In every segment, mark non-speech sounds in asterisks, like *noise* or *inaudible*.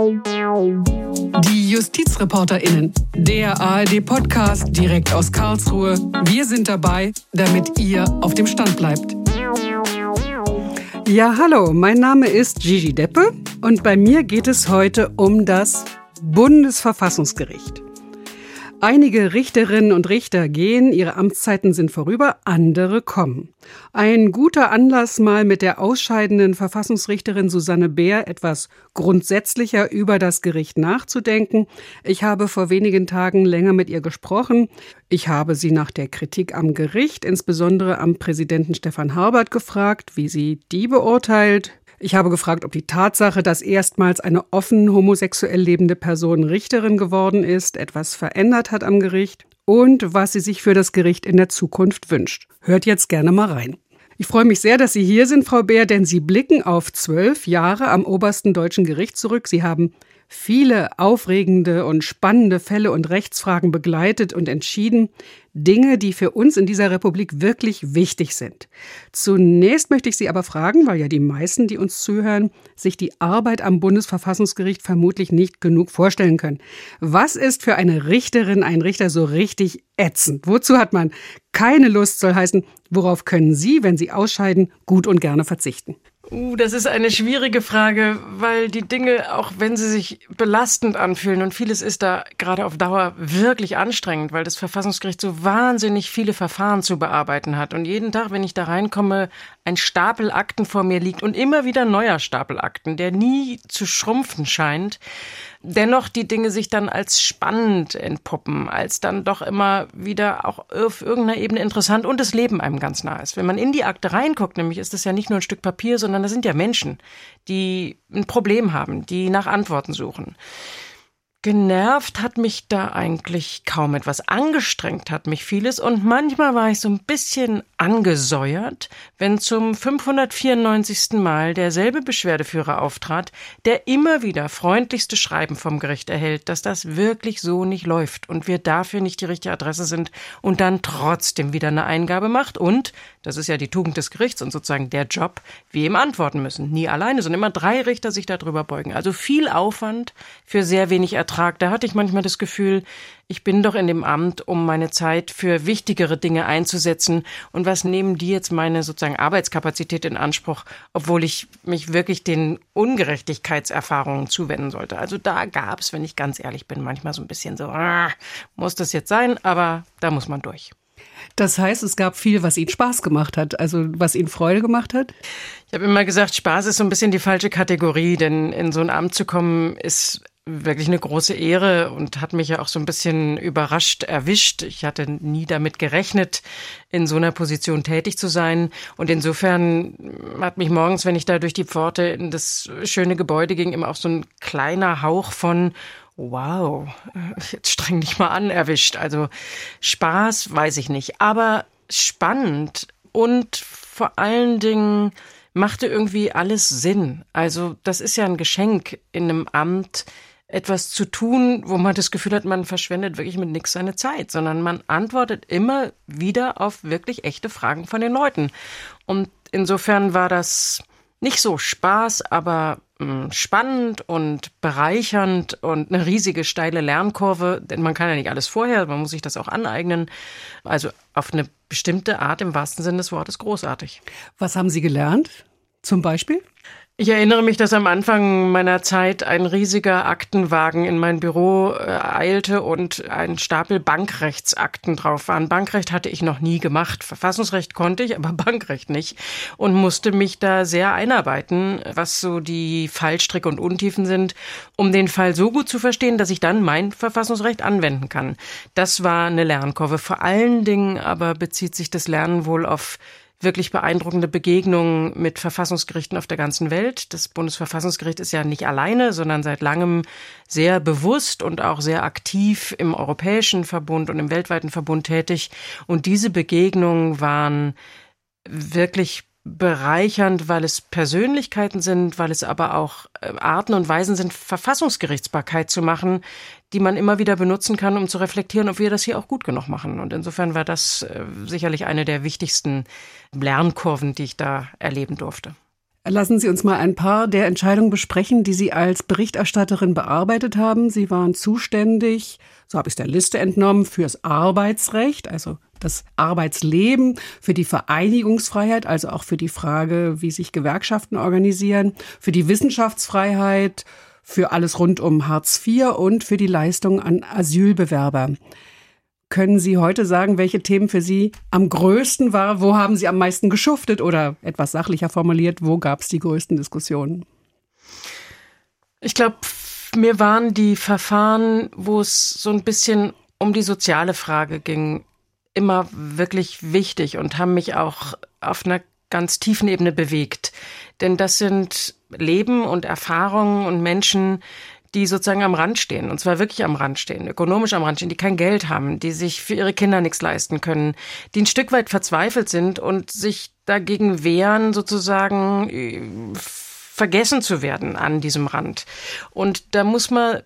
Die JustizreporterInnen, der ARD-Podcast direkt aus Karlsruhe. Wir sind dabei, damit ihr auf dem Stand bleibt. Ja, hallo, mein Name ist Gigi Deppe und bei mir geht es heute um das Bundesverfassungsgericht. Einige Richterinnen und Richter gehen, ihre Amtszeiten sind vorüber, andere kommen. Ein guter Anlass, mal mit der ausscheidenden Verfassungsrichterin Susanne Bär etwas grundsätzlicher über das Gericht nachzudenken. Ich habe vor wenigen Tagen länger mit ihr gesprochen. Ich habe sie nach der Kritik am Gericht, insbesondere am Präsidenten Stefan Harbert, gefragt, wie sie die beurteilt, ich habe gefragt, ob die Tatsache, dass erstmals eine offen homosexuell lebende Person Richterin geworden ist, etwas verändert hat am Gericht und was sie sich für das Gericht in der Zukunft wünscht. Hört jetzt gerne mal rein. Ich freue mich sehr, dass Sie hier sind, Frau Bär, denn Sie blicken auf zwölf Jahre am obersten deutschen Gericht zurück. Sie haben viele aufregende und spannende Fälle und Rechtsfragen begleitet und entschieden. Dinge, die für uns in dieser Republik wirklich wichtig sind. Zunächst möchte ich Sie aber fragen, weil ja die meisten, die uns zuhören, sich die Arbeit am Bundesverfassungsgericht vermutlich nicht genug vorstellen können. Was ist für eine Richterin, ein Richter so richtig ätzend? Wozu hat man keine Lust, soll heißen, worauf können Sie, wenn Sie ausscheiden, gut und gerne verzichten? Uh, das ist eine schwierige Frage, weil die Dinge, auch wenn sie sich belastend anfühlen und vieles ist da gerade auf Dauer wirklich anstrengend, weil das Verfassungsgericht so wahnsinnig viele Verfahren zu bearbeiten hat. Und jeden Tag, wenn ich da reinkomme, ein Stapel Akten vor mir liegt und immer wieder neuer Stapel Akten, der nie zu schrumpfen scheint dennoch die Dinge sich dann als spannend entpuppen, als dann doch immer wieder auch auf irgendeiner Ebene interessant und das Leben einem ganz nah ist. Wenn man in die Akte reinguckt, nämlich ist das ja nicht nur ein Stück Papier, sondern das sind ja Menschen, die ein Problem haben, die nach Antworten suchen. Genervt hat mich da eigentlich kaum etwas. Angestrengt hat mich vieles und manchmal war ich so ein bisschen angesäuert, wenn zum 594. Mal derselbe Beschwerdeführer auftrat, der immer wieder freundlichste Schreiben vom Gericht erhält, dass das wirklich so nicht läuft und wir dafür nicht die richtige Adresse sind und dann trotzdem wieder eine Eingabe macht und, das ist ja die Tugend des Gerichts und sozusagen der Job, wir ihm antworten müssen. Nie alleine, sondern immer drei Richter sich darüber beugen. Also viel Aufwand für sehr wenig Ertrag Vertrag, da hatte ich manchmal das Gefühl, ich bin doch in dem Amt, um meine Zeit für wichtigere Dinge einzusetzen. Und was nehmen die jetzt meine sozusagen Arbeitskapazität in Anspruch, obwohl ich mich wirklich den Ungerechtigkeitserfahrungen zuwenden sollte? Also da gab es, wenn ich ganz ehrlich bin, manchmal so ein bisschen so, ah, muss das jetzt sein, aber da muss man durch. Das heißt, es gab viel, was Ihnen Spaß gemacht hat, also was Ihnen Freude gemacht hat? Ich habe immer gesagt, Spaß ist so ein bisschen die falsche Kategorie, denn in so ein Amt zu kommen ist wirklich eine große Ehre und hat mich ja auch so ein bisschen überrascht erwischt. Ich hatte nie damit gerechnet, in so einer Position tätig zu sein. Und insofern hat mich morgens, wenn ich da durch die Pforte in das schöne Gebäude ging, immer auch so ein kleiner Hauch von Wow, jetzt streng dich mal an erwischt. Also Spaß weiß ich nicht, aber spannend und vor allen Dingen machte irgendwie alles Sinn. Also das ist ja ein Geschenk in einem Amt, etwas zu tun, wo man das Gefühl hat, man verschwendet wirklich mit nichts seine Zeit, sondern man antwortet immer wieder auf wirklich echte Fragen von den Leuten. Und insofern war das nicht so Spaß, aber hm, spannend und bereichernd und eine riesige steile Lernkurve, denn man kann ja nicht alles vorher, man muss sich das auch aneignen. Also auf eine bestimmte Art im wahrsten Sinne des Wortes großartig. Was haben Sie gelernt? Zum Beispiel? Ich erinnere mich, dass am Anfang meiner Zeit ein riesiger Aktenwagen in mein Büro äh, eilte und ein Stapel Bankrechtsakten drauf waren. Bankrecht hatte ich noch nie gemacht. Verfassungsrecht konnte ich, *laughs* aber Bankrecht nicht. Und musste mich da sehr einarbeiten, was so die Fallstricke und Untiefen sind, um den Fall so gut zu verstehen, dass ich dann mein Verfassungsrecht anwenden kann. Das war eine Lernkurve. Vor allen Dingen aber bezieht sich das Lernen wohl auf wirklich beeindruckende Begegnungen mit Verfassungsgerichten auf der ganzen Welt. Das Bundesverfassungsgericht ist ja nicht alleine, sondern seit langem sehr bewusst und auch sehr aktiv im Europäischen Verbund und im weltweiten Verbund tätig. Und diese Begegnungen waren wirklich bereichernd, weil es Persönlichkeiten sind, weil es aber auch äh, Arten und Weisen sind, Verfassungsgerichtsbarkeit zu machen, die man immer wieder benutzen kann, um zu reflektieren, ob wir das hier auch gut genug machen. Und insofern war das äh, sicherlich eine der wichtigsten Lernkurven, die ich da erleben durfte. Lassen Sie uns mal ein paar der Entscheidungen besprechen, die Sie als Berichterstatterin bearbeitet haben. Sie waren zuständig, so habe ich es der Liste entnommen, fürs Arbeitsrecht, also das Arbeitsleben, für die Vereinigungsfreiheit, also auch für die Frage, wie sich Gewerkschaften organisieren, für die Wissenschaftsfreiheit, für alles rund um Hartz IV und für die Leistung an Asylbewerber. Können Sie heute sagen, welche Themen für Sie am größten waren? Wo haben Sie am meisten geschuftet oder etwas sachlicher formuliert, wo gab es die größten Diskussionen? Ich glaube, mir waren die Verfahren, wo es so ein bisschen um die soziale Frage ging, immer wirklich wichtig und haben mich auch auf einer ganz tiefen Ebene bewegt. Denn das sind Leben und Erfahrungen und Menschen, die sozusagen am Rand stehen, und zwar wirklich am Rand stehen, ökonomisch am Rand stehen, die kein Geld haben, die sich für ihre Kinder nichts leisten können, die ein Stück weit verzweifelt sind und sich dagegen wehren, sozusagen vergessen zu werden an diesem Rand. Und da muss man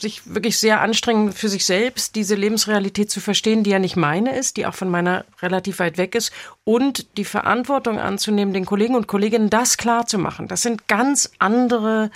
sich wirklich sehr anstrengen, für sich selbst diese Lebensrealität zu verstehen, die ja nicht meine ist, die auch von meiner relativ weit weg ist, und die Verantwortung anzunehmen, den Kollegen und Kolleginnen das klar zu machen. Das sind ganz andere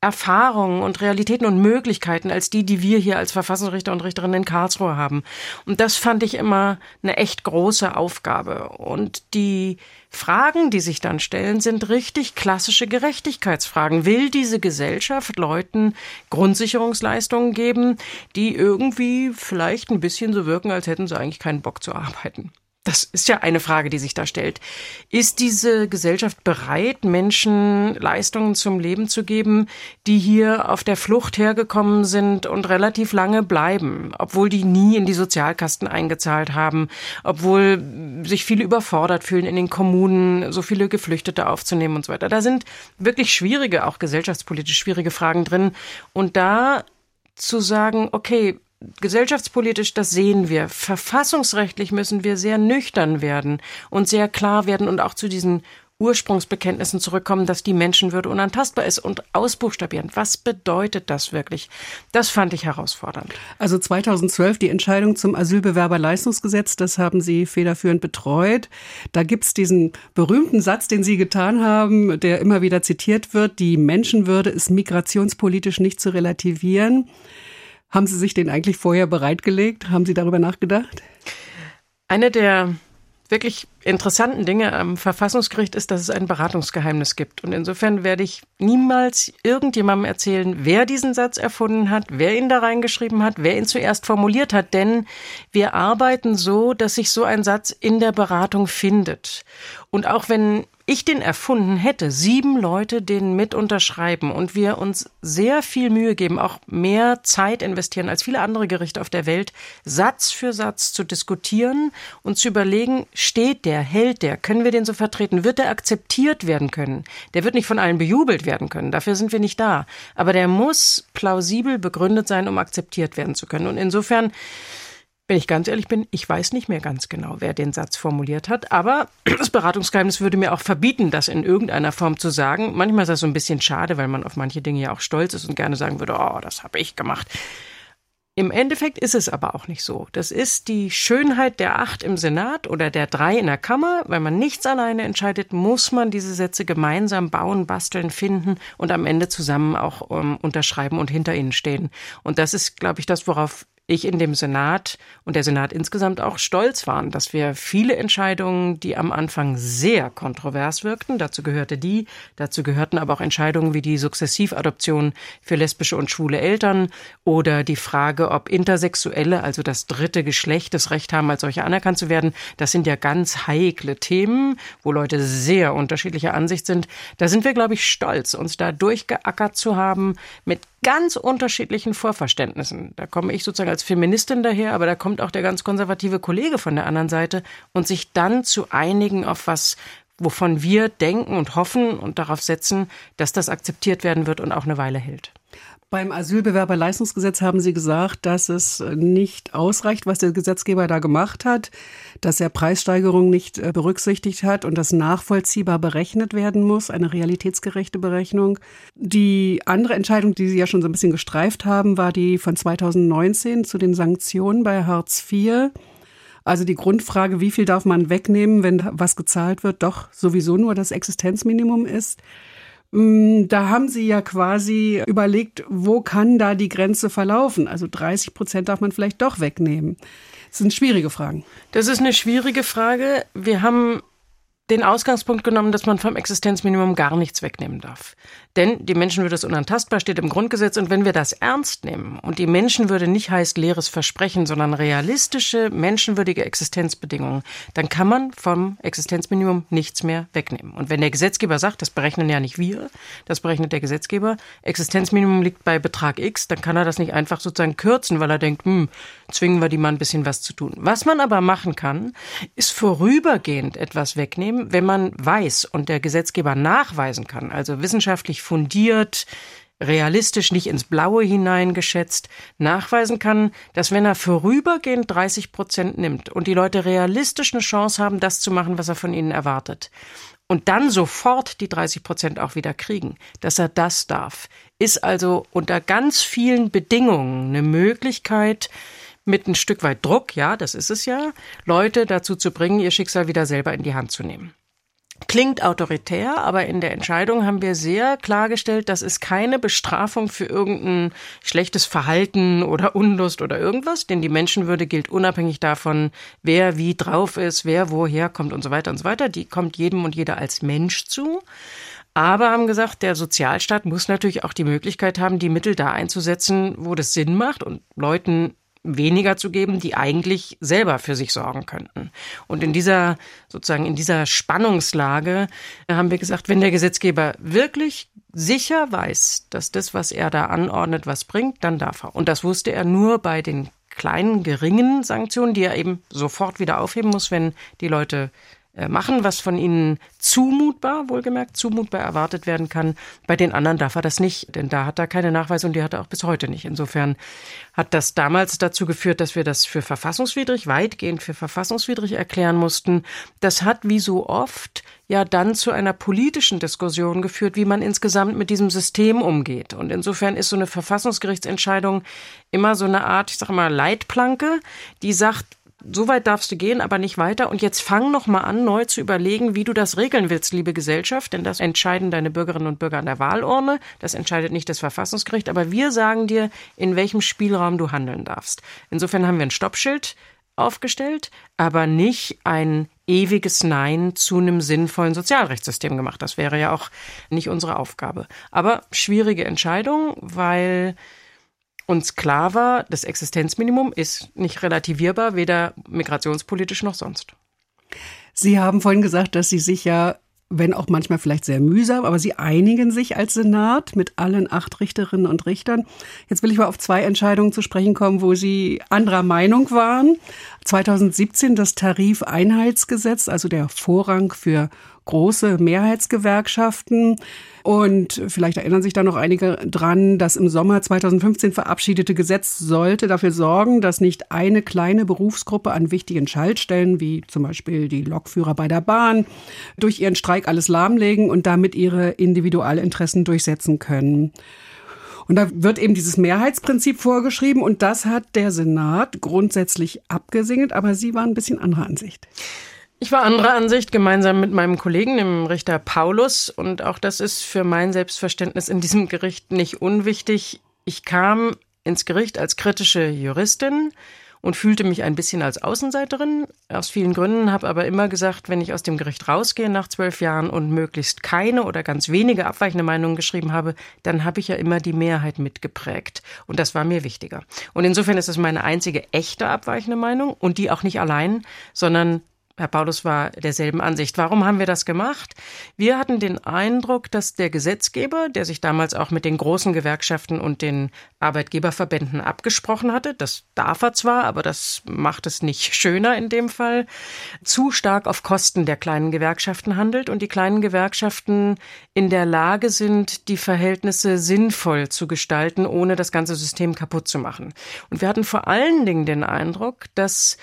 Erfahrungen und Realitäten und Möglichkeiten als die, die wir hier als Verfassungsrichter und Richterinnen in Karlsruhe haben. Und das fand ich immer eine echt große Aufgabe. Und die Fragen, die sich dann stellen, sind richtig klassische Gerechtigkeitsfragen. Will diese Gesellschaft Leuten Grundsicherungsleistungen geben, die irgendwie vielleicht ein bisschen so wirken, als hätten sie eigentlich keinen Bock zu arbeiten? Das ist ja eine Frage, die sich da stellt. Ist diese Gesellschaft bereit, Menschen Leistungen zum Leben zu geben, die hier auf der Flucht hergekommen sind und relativ lange bleiben, obwohl die nie in die Sozialkasten eingezahlt haben, obwohl sich viele überfordert fühlen in den Kommunen, so viele Geflüchtete aufzunehmen und so weiter. Da sind wirklich schwierige, auch gesellschaftspolitisch schwierige Fragen drin. Und da zu sagen, okay, gesellschaftspolitisch, das sehen wir. Verfassungsrechtlich müssen wir sehr nüchtern werden und sehr klar werden und auch zu diesen Ursprungsbekenntnissen zurückkommen, dass die Menschenwürde unantastbar ist und ausbuchstabieren. Was bedeutet das wirklich? Das fand ich herausfordernd. Also 2012 die Entscheidung zum Asylbewerberleistungsgesetz, das haben Sie federführend betreut. Da gibt's diesen berühmten Satz, den Sie getan haben, der immer wieder zitiert wird, die Menschenwürde ist migrationspolitisch nicht zu relativieren. Haben Sie sich den eigentlich vorher bereitgelegt? Haben Sie darüber nachgedacht? Eine der wirklich interessanten Dinge am Verfassungsgericht ist, dass es ein Beratungsgeheimnis gibt. Und insofern werde ich niemals irgendjemandem erzählen, wer diesen Satz erfunden hat, wer ihn da reingeschrieben hat, wer ihn zuerst formuliert hat. Denn wir arbeiten so, dass sich so ein Satz in der Beratung findet. Und auch wenn ich den erfunden hätte, sieben Leute den mit unterschreiben und wir uns sehr viel Mühe geben, auch mehr Zeit investieren als viele andere Gerichte auf der Welt, Satz für Satz zu diskutieren und zu überlegen, steht der, hält der, können wir den so vertreten, wird der akzeptiert werden können? Der wird nicht von allen bejubelt werden können, dafür sind wir nicht da. Aber der muss plausibel begründet sein, um akzeptiert werden zu können. Und insofern wenn ich ganz ehrlich bin, ich weiß nicht mehr ganz genau, wer den Satz formuliert hat, aber *clears throat* das Beratungsgeheimnis würde mir auch verbieten, das in irgendeiner Form zu sagen. Manchmal ist das so ein bisschen schade, weil man auf manche Dinge ja auch stolz ist und gerne sagen würde, oh, das habe ich gemacht. Im Endeffekt ist es aber auch nicht so. Das ist die Schönheit der acht im Senat oder der drei in der Kammer. Wenn man nichts alleine entscheidet, muss man diese Sätze gemeinsam bauen, basteln, finden und am Ende zusammen auch um, unterschreiben und hinter ihnen stehen. Und das ist, glaube ich, das, worauf ich in dem Senat und der Senat insgesamt auch stolz waren, dass wir viele Entscheidungen, die am Anfang sehr kontrovers wirkten, dazu gehörte die, dazu gehörten aber auch Entscheidungen wie die Sukzessivadoption für lesbische und schwule Eltern oder die Frage, ob Intersexuelle, also das dritte Geschlecht, das Recht haben, als solche anerkannt zu werden. Das sind ja ganz heikle Themen, wo Leute sehr unterschiedlicher Ansicht sind. Da sind wir, glaube ich, stolz, uns da durchgeackert zu haben mit ganz unterschiedlichen Vorverständnissen. Da komme ich sozusagen als Feministin daher, aber da kommt auch der ganz konservative Kollege von der anderen Seite und sich dann zu einigen auf was, wovon wir denken und hoffen und darauf setzen, dass das akzeptiert werden wird und auch eine Weile hält. Beim Asylbewerberleistungsgesetz haben Sie gesagt, dass es nicht ausreicht, was der Gesetzgeber da gemacht hat, dass er Preissteigerungen nicht äh, berücksichtigt hat und das nachvollziehbar berechnet werden muss, eine realitätsgerechte Berechnung. Die andere Entscheidung, die Sie ja schon so ein bisschen gestreift haben, war die von 2019 zu den Sanktionen bei Hartz IV. Also die Grundfrage, wie viel darf man wegnehmen, wenn was gezahlt wird, doch sowieso nur das Existenzminimum ist. Mm, da haben Sie ja quasi überlegt, wo kann da die Grenze verlaufen? Also 30 Prozent darf man vielleicht doch wegnehmen. Das sind schwierige Fragen. Das ist eine schwierige Frage. Wir haben den Ausgangspunkt genommen, dass man vom Existenzminimum gar nichts wegnehmen darf. Denn die Menschenwürde ist unantastbar, steht im Grundgesetz. Und wenn wir das ernst nehmen und die Menschenwürde nicht heißt leeres Versprechen, sondern realistische, menschenwürdige Existenzbedingungen, dann kann man vom Existenzminimum nichts mehr wegnehmen. Und wenn der Gesetzgeber sagt, das berechnen ja nicht wir, das berechnet der Gesetzgeber, Existenzminimum liegt bei Betrag X, dann kann er das nicht einfach sozusagen kürzen, weil er denkt, hm, zwingen wir die mal ein bisschen was zu tun. Was man aber machen kann, ist vorübergehend etwas wegnehmen, wenn man weiß und der Gesetzgeber nachweisen kann, also wissenschaftlich fundiert, realistisch, nicht ins Blaue hineingeschätzt, nachweisen kann, dass wenn er vorübergehend 30 Prozent nimmt und die Leute realistisch eine Chance haben, das zu machen, was er von ihnen erwartet, und dann sofort die 30 Prozent auch wieder kriegen, dass er das darf, ist also unter ganz vielen Bedingungen eine Möglichkeit, mit ein Stück weit Druck, ja, das ist es ja, Leute dazu zu bringen, ihr Schicksal wieder selber in die Hand zu nehmen. Klingt autoritär, aber in der Entscheidung haben wir sehr klargestellt, das ist keine Bestrafung für irgendein schlechtes Verhalten oder Unlust oder irgendwas, denn die Menschenwürde gilt unabhängig davon, wer wie drauf ist, wer woher kommt und so weiter und so weiter. Die kommt jedem und jeder als Mensch zu. Aber haben gesagt, der Sozialstaat muss natürlich auch die Möglichkeit haben, die Mittel da einzusetzen, wo das Sinn macht und Leuten weniger zu geben, die eigentlich selber für sich sorgen könnten. Und in dieser, sozusagen in dieser Spannungslage haben wir gesagt, wenn der Gesetzgeber wirklich sicher weiß, dass das, was er da anordnet, was bringt, dann darf er. Und das wusste er nur bei den kleinen, geringen Sanktionen, die er eben sofort wieder aufheben muss, wenn die Leute äh, machen, was von ihnen zumutbar, wohlgemerkt, zumutbar erwartet werden kann. Bei den anderen darf er das nicht, denn da hat er keine Nachweise und die hat er auch bis heute nicht. Insofern hat das damals dazu geführt, dass wir das für verfassungswidrig, weitgehend für verfassungswidrig erklären mussten. Das hat wie so oft ja dann zu einer politischen Diskussion geführt, wie man insgesamt mit diesem System umgeht. Und insofern ist so eine Verfassungsgerichtsentscheidung immer so eine Art, ich sage mal, Leitplanke, die sagt, so weit darfst du gehen, aber nicht weiter. Und jetzt fang noch mal an, neu zu überlegen, wie du das regeln willst, liebe Gesellschaft. Denn das entscheiden deine Bürgerinnen und Bürger an der Wahlurne. Das entscheidet nicht das Verfassungsgericht. Aber wir sagen dir, in welchem Spielraum du handeln darfst. Insofern haben wir ein Stoppschild aufgestellt, aber nicht ein ewiges Nein zu einem sinnvollen Sozialrechtssystem gemacht. Das wäre ja auch nicht unsere Aufgabe. Aber schwierige Entscheidung, weil uns klar war, das Existenzminimum ist nicht relativierbar, weder migrationspolitisch noch sonst. Sie haben vorhin gesagt, dass Sie sich ja, wenn auch manchmal vielleicht sehr mühsam, aber Sie einigen sich als Senat mit allen acht Richterinnen und Richtern. Jetzt will ich mal auf zwei Entscheidungen zu sprechen kommen, wo Sie anderer Meinung waren. 2017 das Tarifeinheitsgesetz, also der Vorrang für große Mehrheitsgewerkschaften. Und vielleicht erinnern sich da noch einige dran, das im Sommer 2015 verabschiedete Gesetz sollte dafür sorgen, dass nicht eine kleine Berufsgruppe an wichtigen Schaltstellen, wie zum Beispiel die Lokführer bei der Bahn, durch ihren Streik alles lahmlegen und damit ihre Individualinteressen durchsetzen können. Und da wird eben dieses Mehrheitsprinzip vorgeschrieben und das hat der Senat grundsätzlich abgesegnet, aber Sie waren ein bisschen anderer Ansicht. Ich war anderer Ansicht, gemeinsam mit meinem Kollegen, dem Richter Paulus. Und auch das ist für mein Selbstverständnis in diesem Gericht nicht unwichtig. Ich kam ins Gericht als kritische Juristin und fühlte mich ein bisschen als Außenseiterin. Aus vielen Gründen, habe aber immer gesagt, wenn ich aus dem Gericht rausgehe nach zwölf Jahren und möglichst keine oder ganz wenige abweichende Meinungen geschrieben habe, dann habe ich ja immer die Mehrheit mitgeprägt. Und das war mir wichtiger. Und insofern ist es meine einzige echte abweichende Meinung und die auch nicht allein, sondern Herr Paulus war derselben Ansicht. Warum haben wir das gemacht? Wir hatten den Eindruck, dass der Gesetzgeber, der sich damals auch mit den großen Gewerkschaften und den Arbeitgeberverbänden abgesprochen hatte, das darf er zwar, aber das macht es nicht *laughs* schöner in dem Fall, zu stark auf Kosten der kleinen Gewerkschaften handelt und die kleinen Gewerkschaften in der Lage sind, die Verhältnisse sinnvoll zu gestalten, ohne das ganze System kaputt zu machen. Und wir hatten vor allen Dingen den Eindruck, dass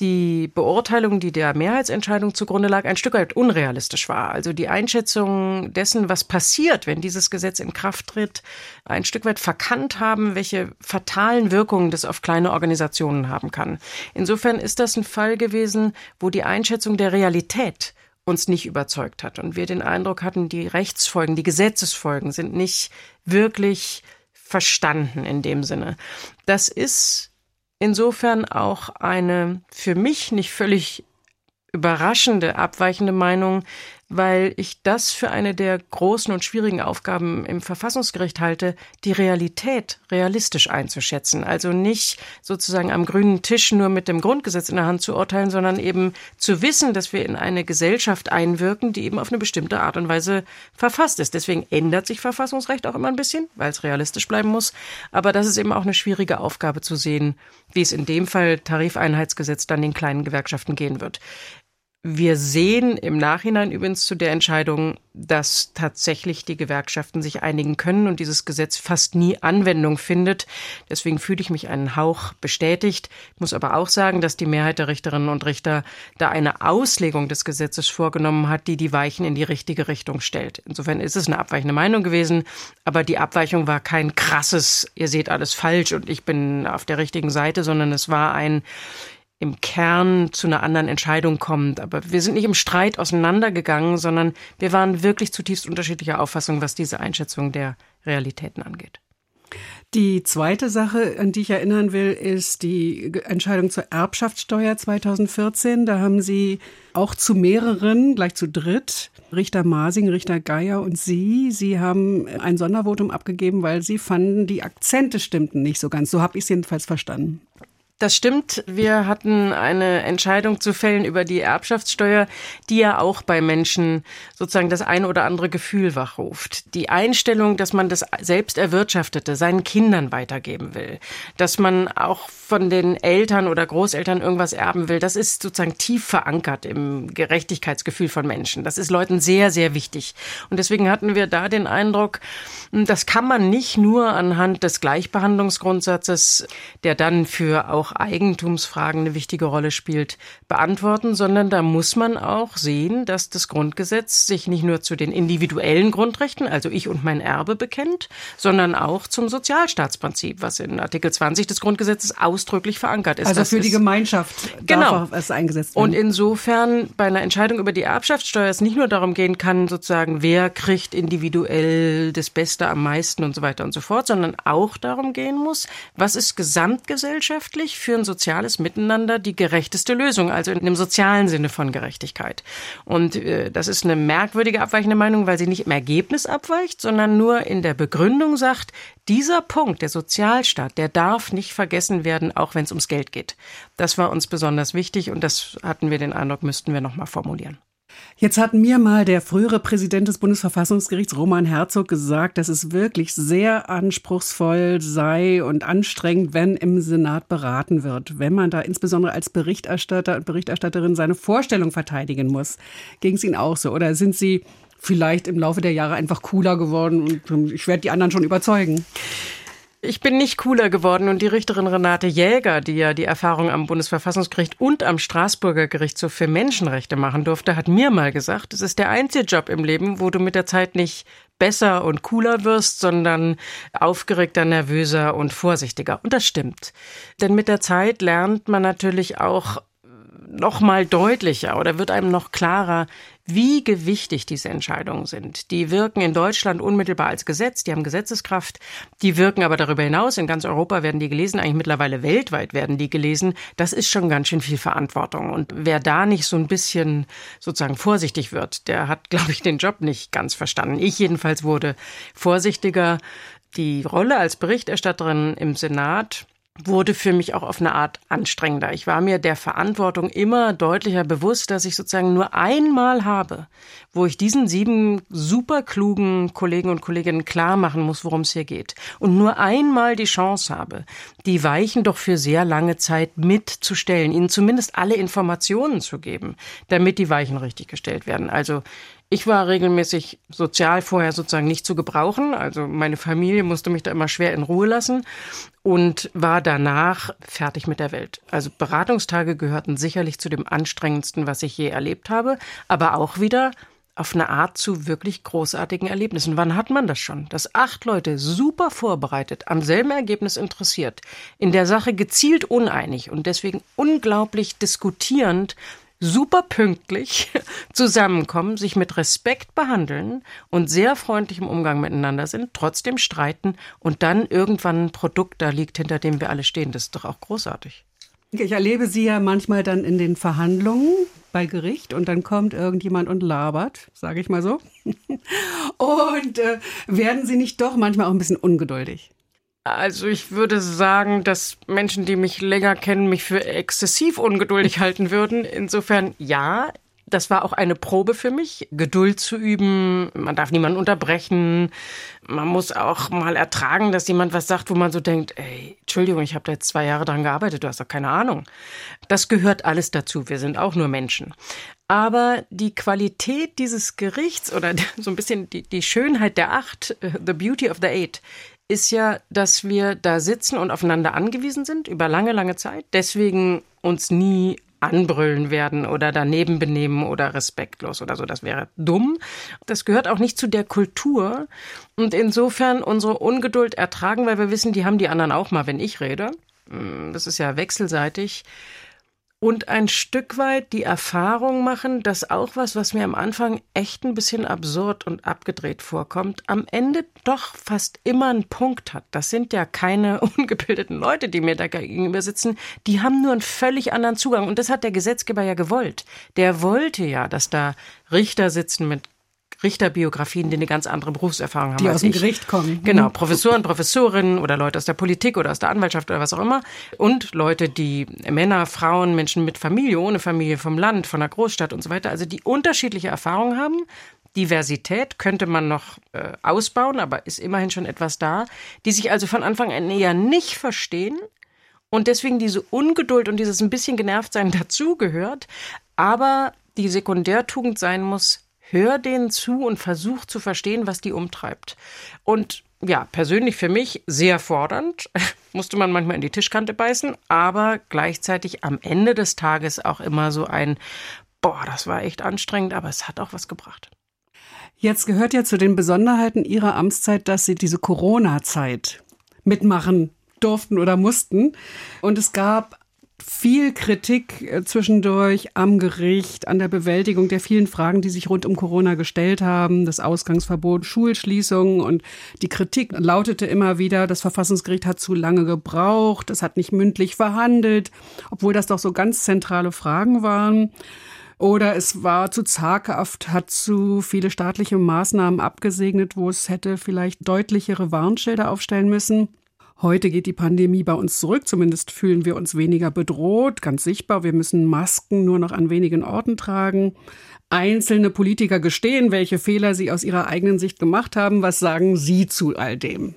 die Beurteilung, die der Mehrheitsentscheidung zugrunde lag, ein Stück weit unrealistisch war. Also die Einschätzung dessen, was passiert, wenn dieses Gesetz in Kraft tritt, ein Stück weit verkannt haben, welche fatalen Wirkungen das auf kleine Organisationen haben kann. Insofern ist das ein Fall gewesen, wo die Einschätzung der Realität uns nicht überzeugt hat und wir den Eindruck hatten, die Rechtsfolgen, die Gesetzesfolgen sind nicht wirklich verstanden in dem Sinne. Das ist insofern auch eine für mich nicht völlig überraschende, abweichende Meinung, weil ich das für eine der großen und schwierigen Aufgaben im Verfassungsgericht halte, die Realität realistisch einzuschätzen. Also nicht sozusagen am grünen Tisch nur mit dem Grundgesetz in der Hand zu urteilen, sondern eben zu wissen, dass wir in eine Gesellschaft einwirken, die eben auf eine bestimmte Art und Weise verfasst ist. Deswegen ändert sich Verfassungsrecht auch immer ein bisschen, weil es realistisch bleiben muss. Aber das ist eben auch eine schwierige Aufgabe zu sehen, wie es in dem Fall Tarifeinheitsgesetz dann den kleinen Gewerkschaften gehen wird. Wir sehen im Nachhinein übrigens zu der Entscheidung, dass tatsächlich die Gewerkschaften sich einigen können und dieses Gesetz fast nie Anwendung findet. Deswegen fühle ich mich einen Hauch bestätigt. Ich muss aber auch sagen, dass die Mehrheit der Richterinnen und Richter da eine Auslegung des Gesetzes vorgenommen hat, die die Weichen in die richtige Richtung stellt. Insofern ist es eine abweichende Meinung gewesen, aber die Abweichung war kein krasses, ihr seht alles falsch und ich bin auf der richtigen Seite, sondern es war ein im Kern zu einer anderen Entscheidung kommt. Aber wir sind nicht im Streit auseinandergegangen, sondern wir waren wirklich zutiefst unterschiedlicher Auffassung, was diese Einschätzung der Realitäten angeht. Die zweite Sache, an die ich erinnern will, ist die Entscheidung zur Erbschaftssteuer 2014. Da haben Sie auch zu mehreren, gleich zu dritt, Richter Masing, Richter Geier und Sie, Sie haben ein Sondervotum abgegeben, weil Sie fanden, die Akzente stimmten nicht so ganz. So habe ich es jedenfalls verstanden. Das stimmt. Wir hatten eine Entscheidung zu fällen über die Erbschaftssteuer, die ja auch bei Menschen sozusagen das ein oder andere Gefühl wachruft. Die Einstellung, dass man das selbst erwirtschaftete seinen Kindern weitergeben will, dass man auch von den Eltern oder Großeltern irgendwas erben will, das ist sozusagen tief verankert im Gerechtigkeitsgefühl von Menschen. Das ist Leuten sehr, sehr wichtig. Und deswegen hatten wir da den Eindruck, das kann man nicht nur anhand des Gleichbehandlungsgrundsatzes, der dann für auch auch Eigentumsfragen eine wichtige Rolle spielt, beantworten, sondern da muss man auch sehen, dass das Grundgesetz sich nicht nur zu den individuellen Grundrechten, also ich und mein Erbe, bekennt, sondern auch zum Sozialstaatsprinzip, was in Artikel 20 des Grundgesetzes ausdrücklich verankert ist. Also für die Gemeinschaft genau. darf es eingesetzt werden. Und insofern bei einer Entscheidung über die Erbschaftssteuer es nicht nur darum gehen kann, sozusagen, wer kriegt individuell das Beste am meisten und so weiter und so fort, sondern auch darum gehen muss, was ist gesamtgesellschaftlich für ein soziales Miteinander die gerechteste Lösung, also in dem sozialen Sinne von Gerechtigkeit. Und äh, das ist eine merkwürdige abweichende Meinung, weil sie nicht im Ergebnis abweicht, sondern nur in der Begründung sagt, dieser Punkt, der Sozialstaat, der darf nicht vergessen werden, auch wenn es ums Geld geht. Das war uns besonders wichtig und das hatten wir den Eindruck, müssten wir nochmal formulieren. Jetzt hat mir mal der frühere Präsident des Bundesverfassungsgerichts, Roman Herzog, gesagt, dass es wirklich sehr anspruchsvoll sei und anstrengend, wenn im Senat beraten wird, wenn man da insbesondere als Berichterstatter und Berichterstatterin seine Vorstellung verteidigen muss. Ging es Ihnen auch so? Oder sind Sie vielleicht im Laufe der Jahre einfach cooler geworden und ich werde die anderen schon überzeugen? Ich bin nicht cooler geworden und die Richterin Renate Jäger, die ja die Erfahrung am Bundesverfassungsgericht und am Straßburger Gerichtshof für Menschenrechte machen durfte, hat mir mal gesagt, es ist der einzige Job im Leben, wo du mit der Zeit nicht besser und cooler wirst, sondern aufgeregter, nervöser und vorsichtiger. Und das stimmt. Denn mit der Zeit lernt man natürlich auch noch mal deutlicher oder wird einem noch klarer, wie gewichtig diese Entscheidungen sind. Die wirken in Deutschland unmittelbar als Gesetz, die haben Gesetzeskraft, die wirken aber darüber hinaus, in ganz Europa werden die gelesen, eigentlich mittlerweile weltweit werden die gelesen. Das ist schon ganz schön viel Verantwortung. Und wer da nicht so ein bisschen sozusagen vorsichtig wird, der hat, *laughs* glaube ich, den Job nicht ganz verstanden. Ich jedenfalls wurde vorsichtiger. Die Rolle als Berichterstatterin im Senat wurde für mich auch auf eine Art anstrengender. Ich war mir der Verantwortung immer deutlicher bewusst, dass ich sozusagen nur einmal habe, wo ich diesen sieben super klugen Kollegen und Kolleginnen klar machen muss, worum es hier geht. Und nur einmal die Chance habe, die Weichen doch für sehr lange Zeit mitzustellen, ihnen zumindest alle Informationen zu geben, damit die Weichen richtig gestellt werden. Also Ich war regelmäßig sozial vorher sozusagen nicht zu gebrauchen. Also meine Familie musste mich da immer schwer in Ruhe lassen und war danach fertig mit der Welt. Also Beratungstage gehörten sicherlich zu dem anstrengendsten, was ich je erlebt habe, aber auch wieder auf eine Art zu wirklich großartigen Erlebnissen. Wann hat man das schon? Dass acht Leute super vorbereitet, am selben Ergebnis interessiert, in der Sache gezielt uneinig und deswegen unglaublich diskutierend super pünktlich *laughs* zusammenkommen, sich mit Respekt behandeln und sehr freundlich im Umgang miteinander sind, trotzdem streiten und dann irgendwann ein Produkt da liegt, hinter dem wir alle stehen. Das ist doch auch großartig. Ich erlebe Sie ja manchmal dann in den Verhandlungen bei Gericht und dann kommt irgendjemand und labert, sage ich mal so. *laughs* und äh, werden Sie nicht doch manchmal auch ein bisschen ungeduldig? Also ich würde sagen, dass Menschen, die mich länger kennen, mich für exzessiv ungeduldig *laughs* halten würden. Insofern ja, das war auch eine Probe für mich, Geduld zu üben. Man darf niemanden unterbrechen. Man muss auch mal ertragen, dass jemand was sagt, wo man so denkt, ey, Entschuldigung, ich habe da jetzt zwei Jahre dran gearbeitet, du hast doch keine Ahnung. Das gehört alles dazu. Wir sind auch nur Menschen. Aber die Qualität dieses Gerichts oder *laughs* so ein bisschen die, die Schönheit der Acht, äh, the beauty of the eight, ist ja, dass wir da sitzen und aufeinander angewiesen sind über lange, lange Zeit. Deswegen uns nie anbrüllen werden oder daneben benehmen oder respektlos oder so. Das wäre dumm. Das gehört auch nicht zu der Kultur. Und insofern unsere Ungeduld ertragen, weil wir wissen, die haben die anderen auch mal, wenn ich rede. Hm, das ist ja wechselseitig und ein Stück weit die Erfahrung machen, dass auch was, was mir am Anfang echt ein bisschen absurd und abgedreht vorkommt, am Ende doch fast immer einen Punkt hat. Das sind ja keine *laughs* ungebildeten Leute, die mir da gegenüber sitzen. Die haben nur einen völlig anderen Zugang. Und das hat der Gesetzgeber ja gewollt. Der wollte ja, dass da Richter sitzen mit Richterbiografien, die eine ganz andere Berufserfahrung haben. Die aus dem ich. Gericht kommen. Genau, mhm. Professoren, Professorinnen oder Leute aus der Politik oder aus der Anwaltschaft oder was auch immer. Und Leute, die Männer, Frauen, Menschen mit Familie, ohne Familie, vom Land, von der Großstadt und so weiter, also die unterschiedliche Erfahrungen haben. Diversität könnte man noch äh, ausbauen, aber ist immerhin schon etwas da, die sich also von Anfang an eher nicht verstehen und deswegen diese Ungeduld und dieses ein bisschen genervt sein *laughs* dazugehört, aber die Sekundärtugend sein muss, hör denen zu und versuch zu verstehen, was die umtreibt. Und ja, persönlich für mich sehr fordernd. *laughs* Musste man manchmal in die Tischkante beißen, aber gleichzeitig am Ende des Tages auch immer so ein, boah, das war echt anstrengend, aber es hat auch was gebracht. Jetzt gehört ja zu den Besonderheiten Ihrer Amtszeit, dass Sie diese Corona-Zeit mitmachen durften oder mussten. Und es gab viel Kritik äh, zwischendurch am Gericht, an der Bewältigung der vielen Fragen, die sich rund um Corona gestellt haben, das Ausgangsverbot, Schulschließungen und die Kritik lautete immer wieder, das Verfassungsgericht hat zu lange gebraucht, es hat nicht mündlich verhandelt, obwohl das doch so ganz zentrale Fragen waren. Oder es war zu zaghaft, hat zu viele staatliche Maßnahmen abgesegnet, wo es hätte vielleicht deutlichere Warnschilder aufstellen müssen. Heute geht die Pandemie bei uns zurück, zumindest fühlen wir uns weniger bedroht, ganz sichtbar. Wir müssen Masken nur noch an wenigen Orten tragen. Einzelne Politiker gestehen, welche Fehler sie aus ihrer eigenen Sicht gemacht haben. Was sagen Sie zu all dem?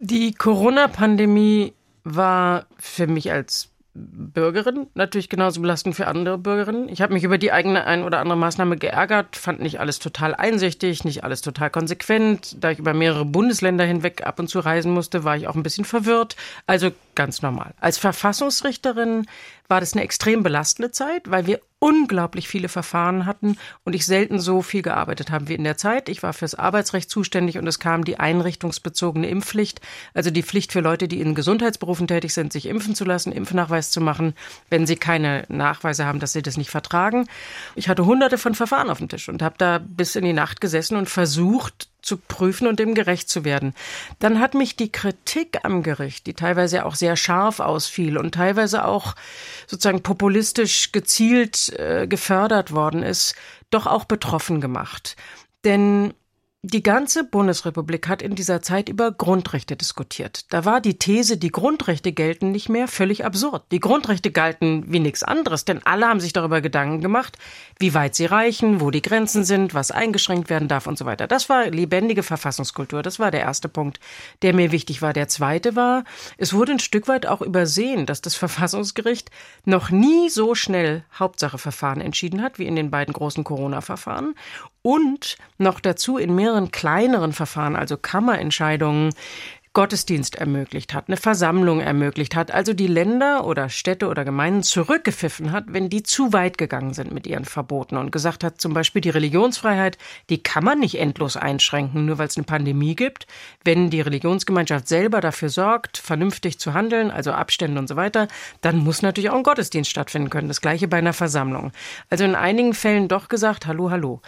Die Corona-Pandemie war für mich als Bürgerin natürlich genauso belastend für andere Bürgerinnen. Ich habe mich über die eigene ein oder andere Maßnahme geärgert, fand nicht alles total einsichtig, nicht alles total konsequent. Da ich über mehrere Bundesländer hinweg ab und zu reisen musste, war ich auch ein bisschen verwirrt. Also ganz normal. Als Verfassungsrichterin war das eine extrem belastende Zeit, weil wir unglaublich viele Verfahren hatten und ich selten so viel gearbeitet habe wie in der Zeit. Ich war fürs Arbeitsrecht zuständig und es kam die einrichtungsbezogene Impfpflicht, also die Pflicht für Leute, die in Gesundheitsberufen tätig sind, sich impfen zu lassen, Impfnachweis zu machen, wenn sie keine Nachweise haben, dass sie das nicht vertragen. Ich hatte hunderte von Verfahren auf dem Tisch und habe da bis in die Nacht gesessen und versucht, zu prüfen und dem gerecht zu werden. Dann hat mich die Kritik am Gericht, die teilweise auch sehr scharf ausfiel und teilweise auch sozusagen populistisch gezielt äh, gefördert worden ist, doch auch betroffen gemacht. Denn die ganze Bundesrepublik hat in dieser Zeit über Grundrechte diskutiert. Da war die These, die Grundrechte gelten nicht mehr, völlig absurd. Die Grundrechte galten wie nichts anderes, denn alle haben sich darüber Gedanken gemacht, wie weit sie reichen, wo die Grenzen sind, was eingeschränkt werden darf und so weiter. Das war lebendige Verfassungskultur. Das war der erste Punkt, der mir wichtig war. Der zweite war, es wurde ein Stück weit auch übersehen, dass das Verfassungsgericht noch nie so schnell Hauptsacheverfahren entschieden hat, wie in den beiden großen Corona-Verfahren und noch dazu in mehreren kleineren Verfahren, also Kammerentscheidungen, Gottesdienst ermöglicht hat, eine Versammlung ermöglicht hat, also die Länder oder Städte oder Gemeinden zurückgepfiffen hat, wenn die zu weit gegangen sind mit ihren Verboten und gesagt hat, zum Beispiel die Religionsfreiheit, die kann man nicht endlos einschränken, nur weil es eine Pandemie gibt. Wenn die Religionsgemeinschaft selber dafür sorgt, vernünftig zu handeln, also Abstände und so weiter, dann muss natürlich auch ein Gottesdienst stattfinden können. Das gleiche bei einer Versammlung. Also in einigen Fällen doch gesagt, hallo, hallo.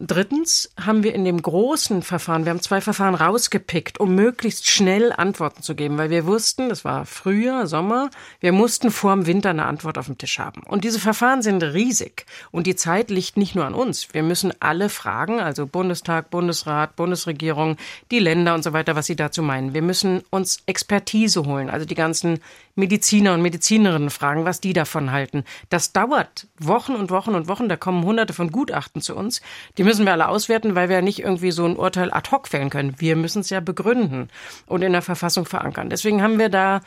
Drittens haben wir in dem großen Verfahren, wir haben zwei Verfahren rausgepickt, um möglichst schnell Antworten zu geben, weil wir wussten, das war Frühjahr, Sommer, wir mussten vor dem Winter eine Antwort auf dem Tisch haben. Und diese Verfahren sind riesig und die Zeit liegt nicht nur an uns. Wir müssen alle fragen, also Bundestag, Bundesrat, Bundesregierung, die Länder und so weiter, was sie dazu meinen. Wir müssen uns Expertise holen, also die ganzen Mediziner und Medizinerinnen fragen, was die davon halten. Das dauert Wochen und Wochen und Wochen, da kommen hunderte von Gutachten zu uns. Die müssen wir alle auswerten, weil wir ja nicht irgendwie so ein Urteil ad hoc fällen können. Wir müssen es ja begründen und in der Verfassung verankern. Deswegen haben wir da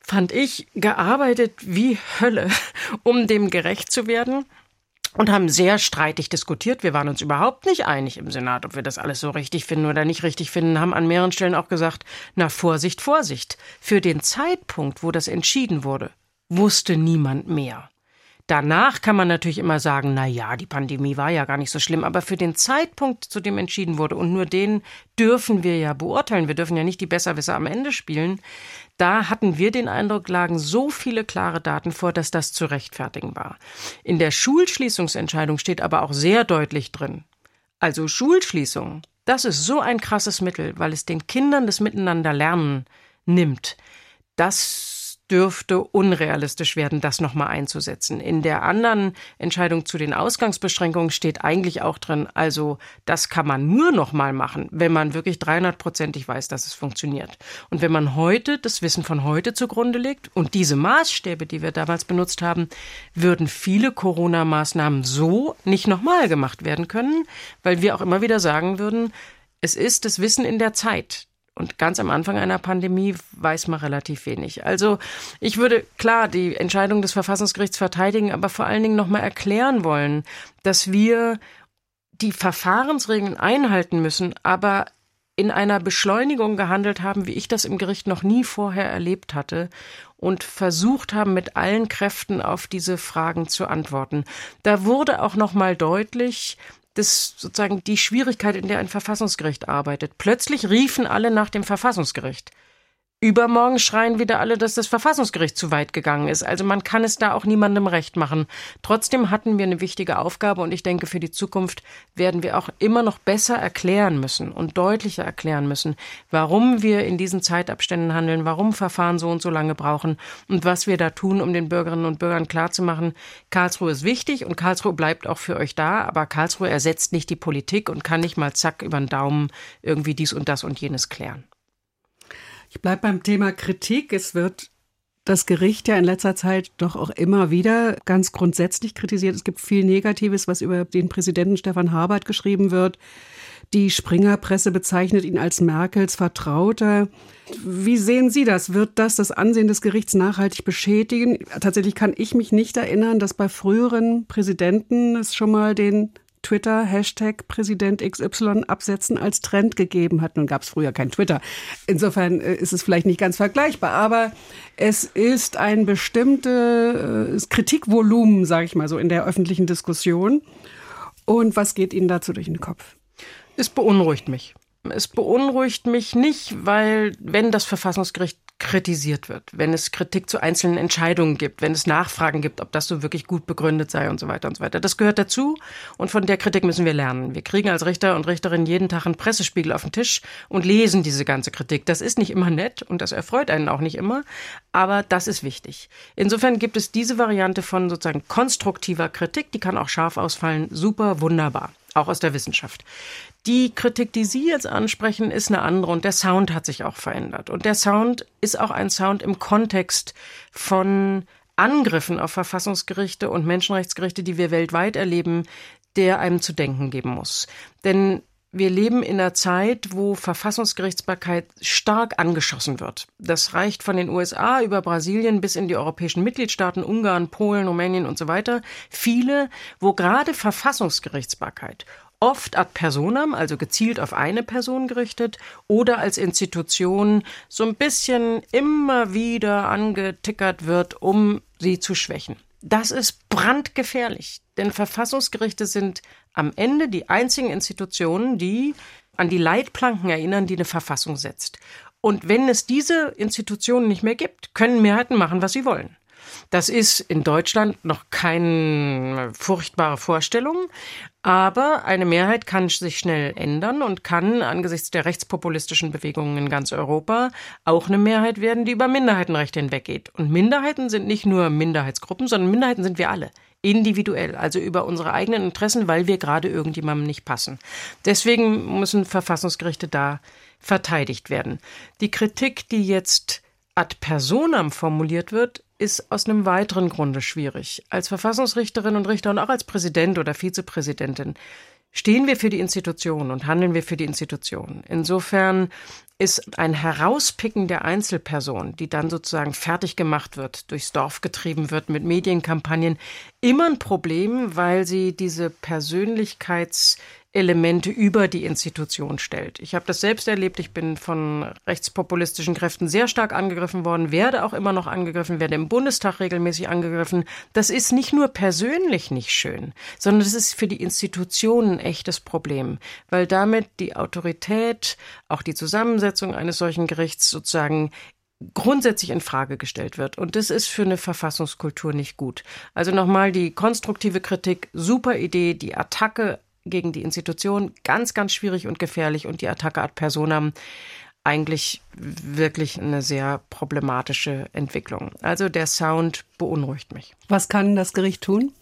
fand ich, gearbeitet wie Hölle, *laughs* um dem gerecht zu werden und haben sehr streitig diskutiert. Wir waren uns überhaupt nicht einig im Senat, ob wir das alles so richtig finden oder nicht richtig finden, haben an mehreren Stellen auch gesagt, na Vorsicht, Vorsicht. Für den Zeitpunkt, wo das entschieden wurde, wusste niemand mehr. Danach kann man natürlich immer sagen, na ja, die Pandemie war ja gar nicht so schlimm, aber für den Zeitpunkt, zu dem entschieden wurde, und nur den dürfen wir ja beurteilen, wir dürfen ja nicht die Besserwisser am Ende spielen, da hatten wir den Eindruck, lagen so viele klare Daten vor, dass das zu rechtfertigen war. In der Schulschließungsentscheidung steht aber auch sehr deutlich drin. Also Schulschließung, das ist so ein krasses Mittel, weil es den Kindern das Miteinanderlernen nimmt. Das dürfte unrealistisch werden, das nochmal einzusetzen. In der anderen Entscheidung zu den Ausgangsbeschränkungen steht eigentlich auch drin, also das kann man nur nochmal machen, wenn man wirklich 300-prozentig weiß, dass es funktioniert. Und wenn man heute das Wissen von heute zugrunde legt und diese Maßstäbe, die wir damals benutzt haben, würden viele Corona-Maßnahmen so nicht nochmal gemacht werden können, weil wir auch immer wieder sagen würden, es ist das Wissen in der Zeit, und ganz am Anfang einer Pandemie weiß man relativ wenig. Also ich würde klar die Entscheidung des Verfassungsgerichts verteidigen, aber vor allen Dingen nochmal erklären wollen, dass wir die Verfahrensregeln einhalten müssen, aber in einer Beschleunigung gehandelt haben, wie ich das im Gericht noch nie vorher erlebt hatte und versucht haben, mit allen Kräften auf diese Fragen zu antworten. Da wurde auch noch mal deutlich, das sozusagen die Schwierigkeit, in der ein Verfassungsgericht arbeitet. Plötzlich riefen alle nach dem Verfassungsgericht. Übermorgen schreien wieder alle, dass das Verfassungsgericht zu weit gegangen ist. Also man kann es da auch niemandem recht machen. Trotzdem hatten wir eine wichtige Aufgabe und ich denke, für die Zukunft werden wir auch immer noch besser erklären müssen und deutlicher erklären müssen, warum wir in diesen Zeitabständen handeln, warum Verfahren so und so lange brauchen und was wir da tun, um den Bürgerinnen und Bürgern klarzumachen, Karlsruhe ist wichtig und Karlsruhe bleibt auch für euch da, aber Karlsruhe ersetzt nicht die Politik und kann nicht mal zack über den Daumen irgendwie dies und das und jenes klären. Ich bleibe beim Thema Kritik. Es wird das Gericht ja in letzter Zeit doch auch immer wieder ganz grundsätzlich kritisiert. Es gibt viel Negatives, was über den Präsidenten Stefan Habert geschrieben wird. Die Springerpresse bezeichnet ihn als Merkels Vertrauter. Wie sehen Sie das? Wird das das Ansehen des Gerichts nachhaltig beschädigen? Tatsächlich kann ich mich nicht erinnern, dass bei früheren Präsidenten es schon mal den Twitter Hashtag Präsident XY absetzen als Trend gegeben hat. Nun gab es früher kein Twitter. Insofern äh, ist es vielleicht nicht ganz vergleichbar, aber es ist ein bestimmtes Kritikvolumen, sage ich mal so, in der öffentlichen Diskussion. Und was geht Ihnen dazu durch den Kopf? Es beunruhigt mich. Es beunruhigt mich nicht, weil wenn das Verfassungsgericht kritisiert wird, wenn es Kritik zu einzelnen Entscheidungen gibt, wenn es Nachfragen gibt, ob das so wirklich gut begründet sei und so weiter und so weiter. Das gehört dazu und von der Kritik müssen wir lernen. Wir kriegen als Richter und Richterin jeden Tag einen Pressespiegel auf den Tisch und lesen diese ganze Kritik. Das ist nicht immer nett und das erfreut einen auch nicht immer, aber das ist wichtig. Insofern gibt es diese Variante von sozusagen konstruktiver Kritik, die kann auch scharf ausfallen, super, wunderbar auch aus der Wissenschaft. Die Kritik, die Sie jetzt ansprechen, ist eine andere und der Sound hat sich auch verändert. Und der Sound ist auch ein Sound im Kontext von Angriffen auf Verfassungsgerichte und Menschenrechtsgerichte, die wir weltweit erleben, der einem zu denken geben muss. Denn wir leben in einer Zeit, wo Verfassungsgerichtsbarkeit stark angeschossen wird. Das reicht von den USA über Brasilien bis in die europäischen Mitgliedstaaten, Ungarn, Polen, Rumänien und so weiter. Viele, wo gerade Verfassungsgerichtsbarkeit oft ad personam, also gezielt auf eine Person gerichtet, oder als Institution so ein bisschen immer wieder angetickert wird, um sie zu schwächen. Das ist brandgefährlich, denn Verfassungsgerichte sind am Ende die einzigen Institutionen, die an die Leitplanken erinnern, die eine Verfassung setzt. Und wenn es diese Institutionen nicht mehr gibt, können Mehrheiten machen, was sie wollen. Das ist in Deutschland noch keine furchtbare Vorstellung, aber eine Mehrheit kann sich schnell ändern und kann angesichts der rechtspopulistischen Bewegungen in ganz Europa auch eine Mehrheit werden, die über Minderheitenrechte hinweggeht. Und Minderheiten sind nicht nur Minderheitsgruppen, sondern Minderheiten sind wir alle individuell, also über unsere eigenen Interessen, weil wir gerade irgendjemandem nicht passen. Deswegen müssen Verfassungsgerichte da verteidigt werden. Die Kritik, die jetzt ad personam formuliert wird, ist aus einem weiteren Grunde schwierig. Als Verfassungsrichterin und Richter und auch als Präsident oder Vizepräsidentin stehen wir für die Institution und handeln wir für die Institution. Insofern ist ein Herauspicken der Einzelperson, die dann sozusagen fertig gemacht wird, durchs Dorf getrieben wird mit Medienkampagnen, immer ein Problem, weil sie diese Persönlichkeits Elemente über die Institution stellt. Ich habe das selbst erlebt. Ich bin von rechtspopulistischen Kräften sehr stark angegriffen worden, werde auch immer noch angegriffen, werde im Bundestag regelmäßig angegriffen. Das ist nicht nur persönlich nicht schön, sondern das ist für die Institutionen ein echtes Problem, weil damit die Autorität, auch die Zusammensetzung eines solchen Gerichts sozusagen grundsätzlich in Frage gestellt wird. Und das ist für eine Verfassungskultur nicht gut. Also nochmal die konstruktive Kritik, super Idee, die Attacke gegen die Institution ganz, ganz schwierig und gefährlich und die Attacke ad personam eigentlich wirklich eine sehr problematische Entwicklung. Also der Sound beunruhigt mich. Was kann das Gericht tun?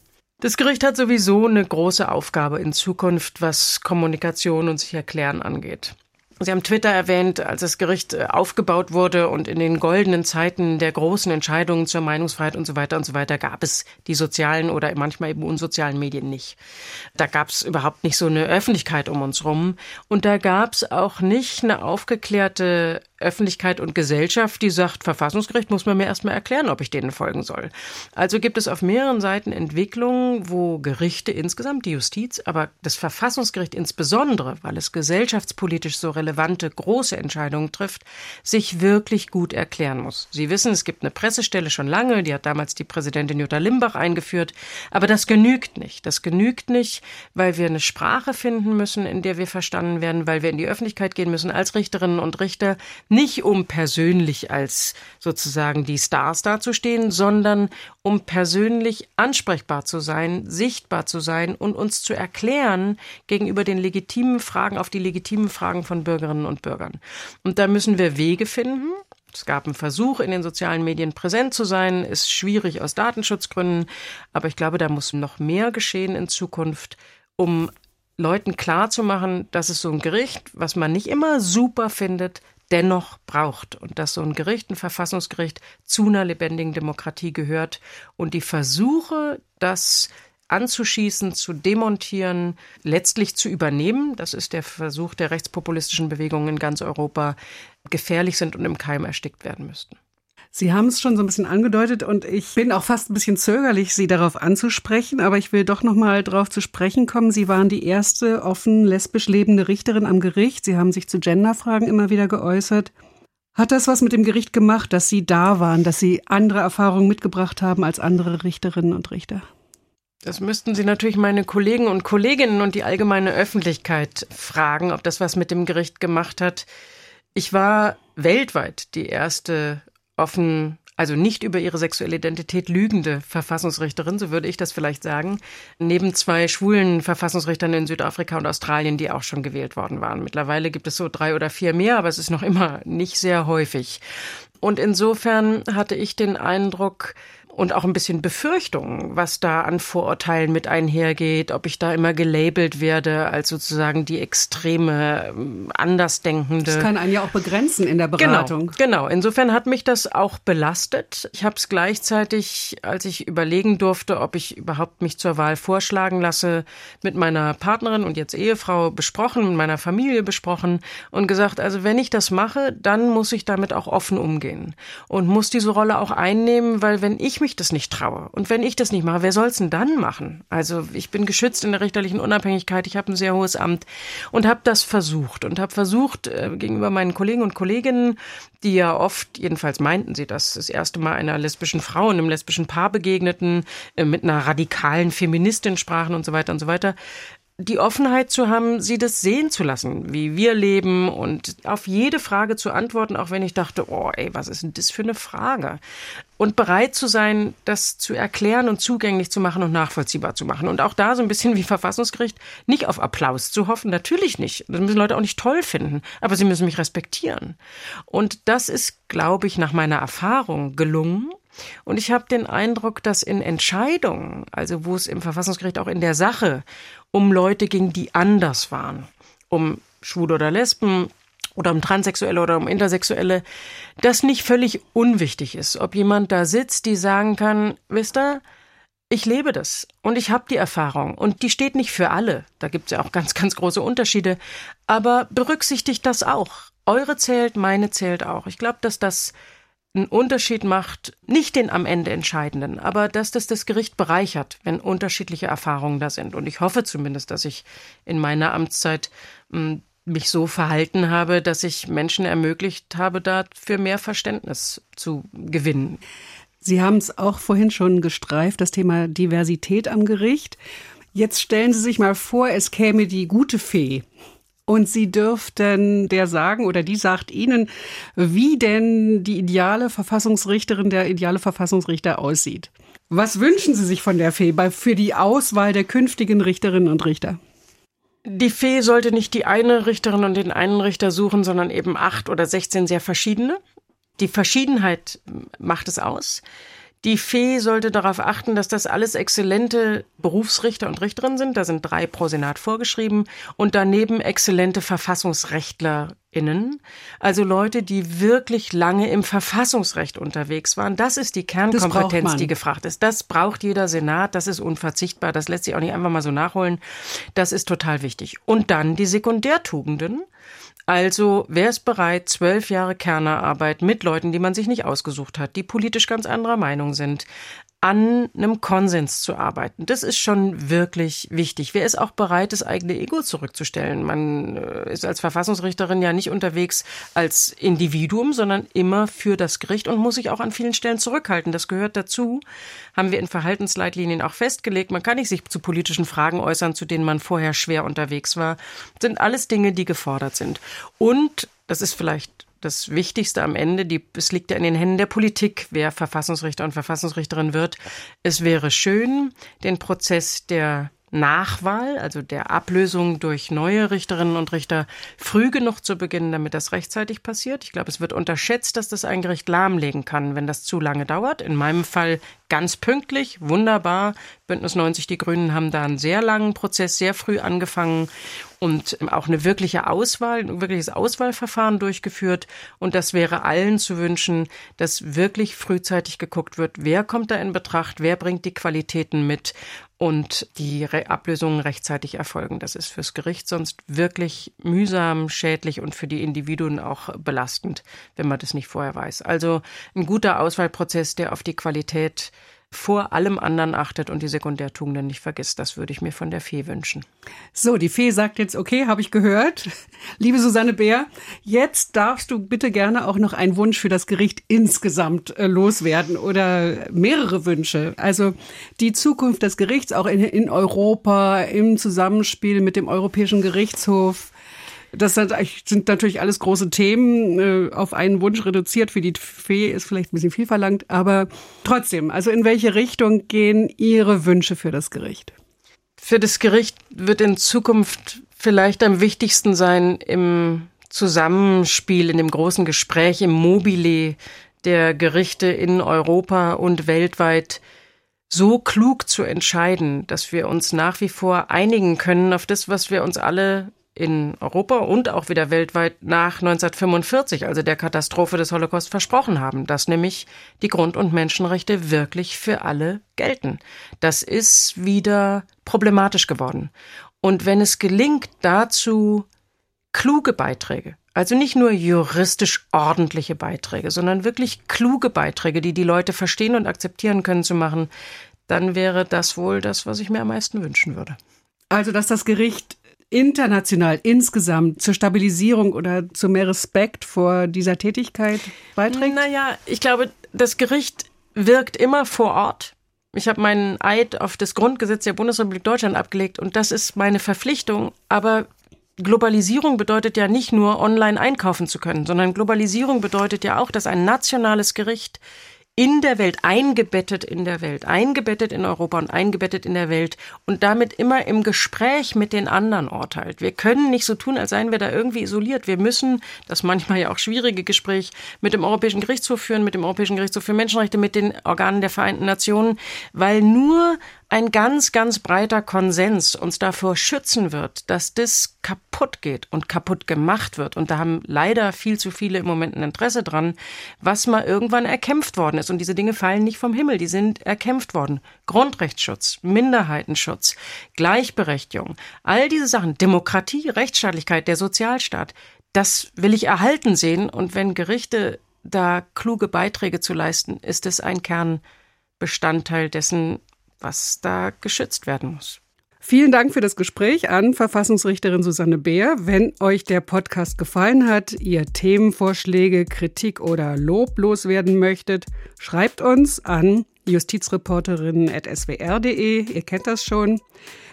Das Gericht hat sowieso eine große Aufgabe in Zukunft, was Kommunikation und sich erklären angeht. Sie haben Twitter erwähnt, als das Gericht äh, aufgebaut wurde und in den goldenen Zeiten der großen Entscheidungen zur Meinungsfreiheit und so weiter und so weiter gab es die sozialen oder manchmal eben unsozialen Medien nicht. Da gab es überhaupt nicht so eine Öffentlichkeit um uns rum und da gab es auch nicht eine aufgeklärte Öffentlichkeit und Gesellschaft, die sagt, Verfassungsgericht muss man mir erstmal erklären, ob ich denen folgen soll. Also gibt es auf mehreren Seiten Entwicklungen, wo Gerichte insgesamt, die Justiz, aber das Verfassungsgericht insbesondere, weil es gesellschaftspolitisch so relevante große Entscheidungen trifft, sich wirklich gut erklären muss. Sie wissen, es gibt eine Pressestelle schon lange, die hat damals die Präsidentin Jutta Limbach eingeführt, aber das genügt nicht. Das genügt nicht, weil wir eine Sprache finden müssen, in der wir verstanden werden, weil wir in die Öffentlichkeit gehen müssen als Richterinnen und Richter, nicht um persönlich als sozusagen die Stars dazustehen, sondern um persönlich ansprechbar zu sein, sichtbar zu sein und uns zu erklären gegenüber den legitimen Fragen auf die legitimen Fragen von Bürgerinnen und Bürgern. Und da müssen wir Wege finden. Es gab einen Versuch, in den sozialen Medien präsent zu sein, ist schwierig aus Datenschutzgründen, aber ich glaube, da muss noch mehr geschehen in Zukunft, um Leuten klarzumachen, dass es so ein Gericht, was man nicht immer super findet, dennoch braucht und dass so ein Gericht, ein Verfassungsgericht zu einer lebendigen Demokratie gehört und die Versuche, das anzuschießen, zu demontieren, letztlich zu übernehmen, das ist der Versuch der rechtspopulistischen Bewegungen in ganz Europa, gefährlich sind und im Keim erstickt werden müssten. Sie haben es schon so ein bisschen angedeutet und ich bin auch fast ein bisschen zögerlich, Sie darauf anzusprechen, aber ich will doch noch mal darauf zu sprechen kommen. Sie waren die erste offen lesbisch lebende Richterin am Gericht. Sie haben sich zu Genderfragen immer wieder geäußert. Hat das was mit dem Gericht gemacht, dass Sie da waren, dass Sie andere Erfahrungen mitgebracht haben als andere Richterinnen und Richter? Das müssten Sie natürlich meine Kollegen und Kolleginnen und die allgemeine Öffentlichkeit fragen, ob das was mit dem Gericht gemacht hat. Ich war weltweit die erste offen, also nicht über ihre sexuelle Identität lügende Verfassungsrichterin, so würde ich das vielleicht sagen, neben zwei schwulen Verfassungsrichtern in Südafrika und Australien, die auch schon gewählt worden waren. Mittlerweile gibt es so drei oder vier mehr, aber es ist noch immer nicht sehr häufig. Und insofern hatte ich den Eindruck, und auch ein bisschen Befürchtung, was da an Vorurteilen mit einhergeht, ob ich da immer gelabelt werde als sozusagen die extreme ähm, Andersdenkende. Das kann einen ja auch begrenzen in der genau, Beratung. Genau, genau. Insofern hat mich das auch belastet. Ich habe es gleichzeitig, als ich überlegen durfte, ob ich überhaupt mich zur Wahl vorschlagen lasse, mit meiner Partnerin und jetzt Ehefrau besprochen, mit meiner Familie besprochen und gesagt, also wenn ich das mache, dann muss ich damit auch offen umgehen und muss diese Rolle auch einnehmen, weil wenn ich mich das nicht traue und wenn ich das nicht mache, wer soll es denn dann machen? Also ich bin geschützt in der richterlichen Unabhängigkeit, ich habe ein sehr hohes Amt und habe das versucht und habe versucht äh, gegenüber meinen Kollegen und Kolleginnen, die ja oft, jedenfalls meinten sie das, das erste Mal einer lesbischen Frau und einem lesbischen Paar begegneten, äh, mit einer radikalen Feministin sprachen und so weiter und so weiter, die Offenheit zu haben, sie das sehen zu lassen, wie wir leben und auf jede Frage zu antworten, auch wenn ich dachte, oh ey, was ist denn das für eine Frage? Und bereit zu sein, das zu erklären und zugänglich zu machen und nachvollziehbar zu machen. Und auch da so ein bisschen wie Verfassungsgericht, nicht auf Applaus zu hoffen, natürlich nicht. Das müssen Leute auch nicht toll finden, aber sie müssen mich respektieren. Und das ist, glaube ich, nach meiner Erfahrung gelungen. Und ich habe den Eindruck, dass in Entscheidungen, also wo es im Verfassungsgericht auch in der Sache um Leute ging, die anders waren. Um Schwule oder Lesben oder um Transsexuelle oder um Intersexuelle, das nicht völlig unwichtig ist, ob jemand da sitzt, die sagen kann, wisst ihr, ich lebe das und ich habe die Erfahrung und die steht nicht für alle. Da gibt es ja auch ganz, ganz große Unterschiede. Aber berücksichtigt das auch. Eure zählt, meine zählt auch. Ich glaube, dass das einen Unterschied macht, nicht den am Ende entscheidenden, aber dass das das Gericht bereichert, wenn unterschiedliche Erfahrungen da sind. Und ich hoffe zumindest, dass ich in meiner Amtszeit hm, mich so verhalten habe, dass ich Menschen ermöglicht habe, dafür mehr Verständnis zu gewinnen. Sie haben es auch vorhin schon gestreift, das Thema Diversität am Gericht. Jetzt stellen Sie sich mal vor, es käme die gute Fee und Sie dürften der sagen oder die sagt Ihnen, wie denn die ideale Verfassungsrichterin, der ideale Verfassungsrichter aussieht. Was wünschen Sie sich von der Fee für die Auswahl der künftigen Richterinnen und Richter? Die Fee sollte nicht die eine Richterin und den einen Richter suchen, sondern eben acht oder sechzehn sehr verschiedene. Die Verschiedenheit macht es aus. Die Fee sollte darauf achten, dass das alles exzellente Berufsrichter und Richterinnen sind. Da sind drei pro Senat vorgeschrieben und daneben exzellente VerfassungsrechtlerInnen. Also Leute, die wirklich lange im Verfassungsrecht unterwegs waren. Das ist die Kernkompetenz, die gefragt ist. Das braucht jeder Senat. Das ist unverzichtbar. Das lässt sich auch nicht einfach mal so nachholen. Das ist total wichtig. Und dann die Sekundärtugenden. Also, wer ist bereit, zwölf Jahre Kernerarbeit mit Leuten, die man sich nicht ausgesucht hat, die politisch ganz anderer Meinung sind, an einem Konsens zu arbeiten. Das ist schon wirklich wichtig. Wer ist auch bereit, das eigene Ego zurückzustellen? Man äh, ist als Verfassungsrichterin ja nicht unterwegs als Individuum, sondern immer für das Gericht und muss sich auch an vielen Stellen zurückhalten. Das gehört dazu. Haben wir in Verhaltensleitlinien auch festgelegt. Man kann nicht sich zu politischen Fragen äußern, zu denen man vorher schwer unterwegs war. Das sind alles Dinge, die gefordert sind. Und das ist vielleicht das Wichtigste am Ende, die, es liegt ja in den Händen der Politik, wer Verfassungsrichter und Verfassungsrichterin wird. Es wäre schön, den Prozess der Nachwahl, also der Ablösung durch neue Richterinnen und Richter, früh genug zu beginnen, damit das rechtzeitig passiert. Ich glaube, es wird unterschätzt, dass das ein Gericht lahmlegen kann, wenn das zu lange dauert. In meinem Fall ganz pünktlich, wunderbar. Bündnis 90, die Grünen haben da einen sehr langen Prozess, sehr früh angefangen und auch eine wirkliche Auswahl, ein wirkliches Auswahlverfahren durchgeführt. Und das wäre allen zu wünschen, dass wirklich frühzeitig geguckt wird, wer kommt da in Betracht, wer bringt die Qualitäten mit und die Re Ablösungen rechtzeitig erfolgen. Das ist fürs Gericht sonst wirklich mühsam, schädlich und für die Individuen auch belastend, wenn man das nicht vorher weiß. Also ein guter Auswahlprozess, der auf die Qualität vor allem anderen achtet und die Sekundärtugenden nicht vergisst. Das würde ich mir von der Fee wünschen. So, die Fee sagt jetzt, okay, habe ich gehört. *laughs* Liebe Susanne Bär, jetzt darfst du bitte gerne auch noch einen Wunsch für das Gericht insgesamt äh, loswerden oder mehrere Wünsche. Also die Zukunft des Gerichts auch in, in Europa, im Zusammenspiel mit dem Europäischen Gerichtshof. Das sind natürlich alles große Themen, äh, auf einen Wunsch reduziert. Für die Fee ist vielleicht ein bisschen viel verlangt, aber trotzdem, also in welche Richtung gehen Ihre Wünsche für das Gericht? Für das Gericht wird in Zukunft vielleicht am wichtigsten sein im Zusammenspiel, in dem großen Gespräch, im Mobile der Gerichte in Europa und weltweit so klug zu entscheiden, dass wir uns nach wie vor einigen können auf das, was wir uns alle in Europa und auch wieder weltweit nach 1945, also der Katastrophe des Holocaust, versprochen haben, dass nämlich die Grund- und Menschenrechte wirklich für alle gelten. Das ist wieder problematisch geworden. Und wenn es gelingt, dazu kluge Beiträge, Also nicht nur juristisch ordentliche Beiträge, sondern wirklich kluge Beiträge, die die Leute verstehen und akzeptieren können zu machen, dann wäre das wohl das, was ich mir am meisten wünschen würde. Also, dass das Gericht international insgesamt zur Stabilisierung oder zu mehr Respekt vor dieser Tätigkeit beiträgt? Naja, ich glaube, das Gericht wirkt immer vor Ort. Ich habe meinen Eid auf das Grundgesetz der Bundesrepublik Deutschland abgelegt und das ist meine Verpflichtung. Aber Globalisierung bedeutet ja nicht nur online einkaufen zu können, sondern Globalisierung bedeutet ja auch, dass ein nationales Gericht in der Welt, eingebettet in der Welt, eingebettet in Europa und eingebettet in der Welt und damit immer im Gespräch mit den anderen urteilt. Wir können nicht so tun, als seien wir da irgendwie isoliert. Wir müssen das manchmal ja auch schwierige Gespräch mit dem Europäischen Gerichtshof führen, mit dem Europäischen Gerichtshof für Menschenrechte, mit den Organen der Vereinten Nationen, weil nur ein ganz, ganz breiter Konsens uns davor schützen wird, dass das kaputt geht und kaputt gemacht wird. Und da haben leider viel zu viele im Moment ein Interesse dran, was mal irgendwann erkämpft worden ist. Und diese Dinge fallen nicht vom Himmel, die sind erkämpft worden. Grundrechtsschutz, Minderheitenschutz, Gleichberechtigung, all diese Sachen, Demokratie, Rechtsstaatlichkeit, der Sozialstaat, das will ich erhalten sehen. Und wenn Gerichte da kluge Beiträge zu leisten, ist es ein Kernbestandteil dessen, was da geschützt werden muss. Vielen Dank für das Gespräch an Verfassungsrichterin Susanne Beer. Wenn euch der Podcast gefallen hat, ihr Themenvorschläge, Kritik oder Lob loswerden möchtet, schreibt uns an justizreporterinnen.swr.de. Ihr kennt das schon.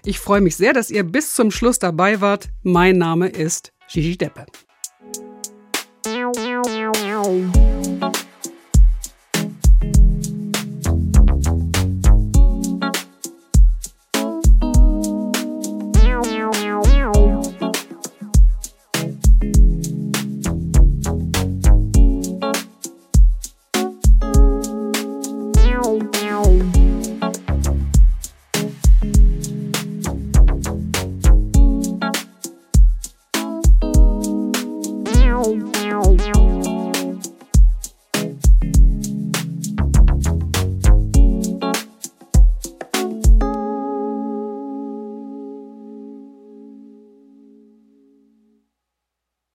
Ich freue mich sehr, dass ihr bis zum Schluss dabei wart. Mein Name ist Gigi Deppe.